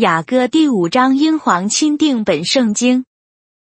雅歌第五章，英皇钦定本圣经。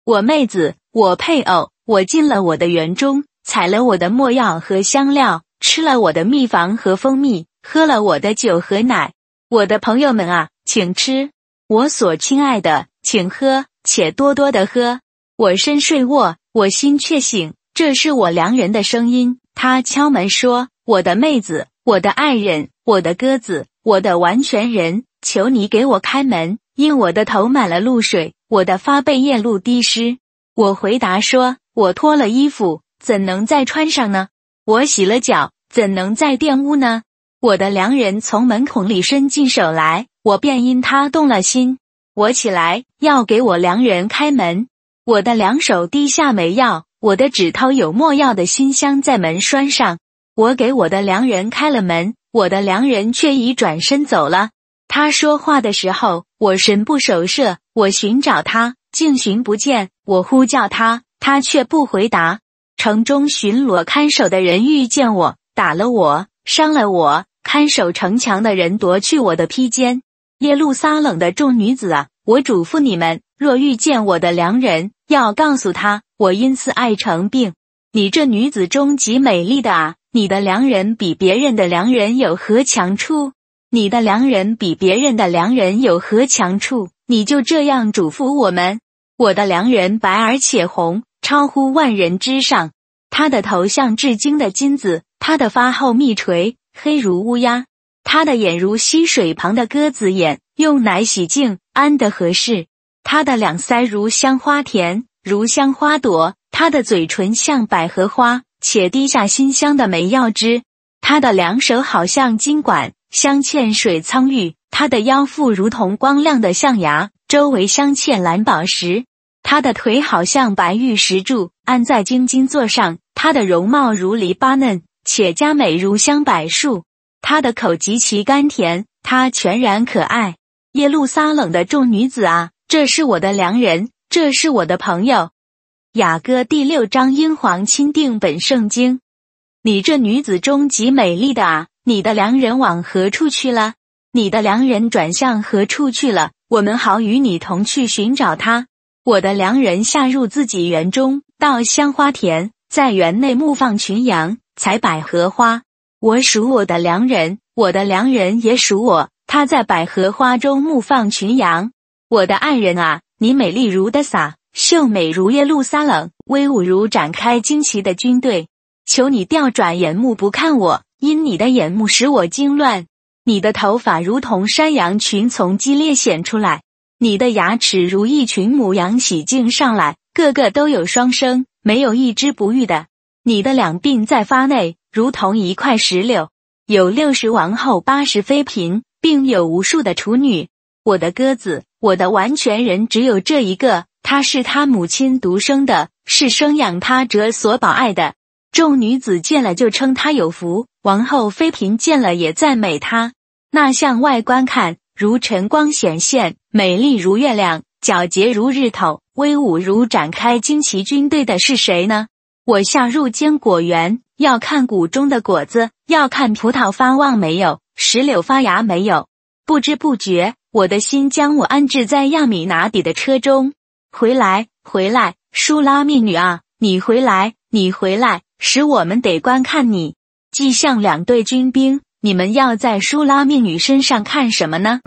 我妹子，我配偶，我进了我的园中，采了我的没药和香料，吃了我的蜜房和蜂蜜，喝了我的酒和奶。我的朋友们啊，请吃；我所亲爱的，请喝，且多多的喝。我身睡卧，我心却醒。这是我良人的声音，他敲门说：“我的妹子，我的爱人，我的鸽子，我的完全人。”求你给我开门，因我的头满了露水，我的发被夜露滴湿。我回答说：“我脱了衣服，怎能再穿上呢？我洗了脚，怎能再玷污呢？”我的良人从门孔里伸进手来，我便因他动了心。我起来要给我良人开门，我的两手低下没药，我的指头有没药的馨香在门栓上。我给我的良人开了门，我的良人却已转身走了。他说话的时候，我神不守舍，我寻找他，竟寻不见；我呼叫他，他却不回答。城中巡逻看守的人遇见我，打了我，伤了我；看守城墙的人夺去我的披肩。耶路撒冷的众女子啊，我嘱咐你们：若遇见我的良人，要告诉他，我因此爱成病。你这女子中极美丽的啊，你的良人比别人的良人有何强处？你的良人比别人的良人有何强处？你就这样嘱咐我们。我的良人白而且红，超乎万人之上。他的头像至精的金子，他的发后密垂，黑如乌鸦。他的眼如溪水旁的鸽子眼，用奶洗净，安得合适。他的两腮如香花田，如香花朵。他的嘴唇像百合花，且滴下馨香的梅药汁。他的两手好像金管。镶嵌水苍玉，它的腰腹如同光亮的象牙，周围镶嵌蓝宝石。它的腿好像白玉石柱，安在金金座上。它的容貌如黎巴嫩，且佳美如香柏树。它的口极其甘甜，它全然可爱。耶路撒冷的众女子啊，这是我的良人，这是我的朋友。雅歌第六章，英皇钦定本圣经。你这女子中极美丽的啊！你的良人往何处去了？你的良人转向何处去了？我们好与你同去寻找他。我的良人下入自己园中，到香花田，在园内牧放群羊，采百合花。我属我的良人，我的良人也属我。他在百合花中牧放群羊。我的爱人啊，你美丽如的撒，秀美如耶路撒冷，威武如展开旌旗的军队。求你调转眼目不看我。因你的眼目使我惊乱，你的头发如同山羊群从激烈显出来，你的牙齿如一群母羊洗净上来，个个都有双生，没有一只不育的。你的两鬓在发内，如同一块石榴，有六十王后，八十妃嫔，并有无数的处女。我的鸽子，我的完全人只有这一个，他是他母亲独生的，是生养他者所保爱的。众女子见了就称他有福。王后妃嫔见了也赞美她，那向外观看，如晨光显现，美丽如月亮，皎洁如日头，威武如展开旌旗军队的是谁呢？我下入坚果园，要看谷中的果子，要看葡萄发旺没有，石榴发芽没有。不知不觉，我的心将我安置在亚米拿底的车中。回来，回来，舒拉密女啊，你回来，你回来，使我们得观看你。既像两队军兵，你们要在舒拉命女身上看什么呢？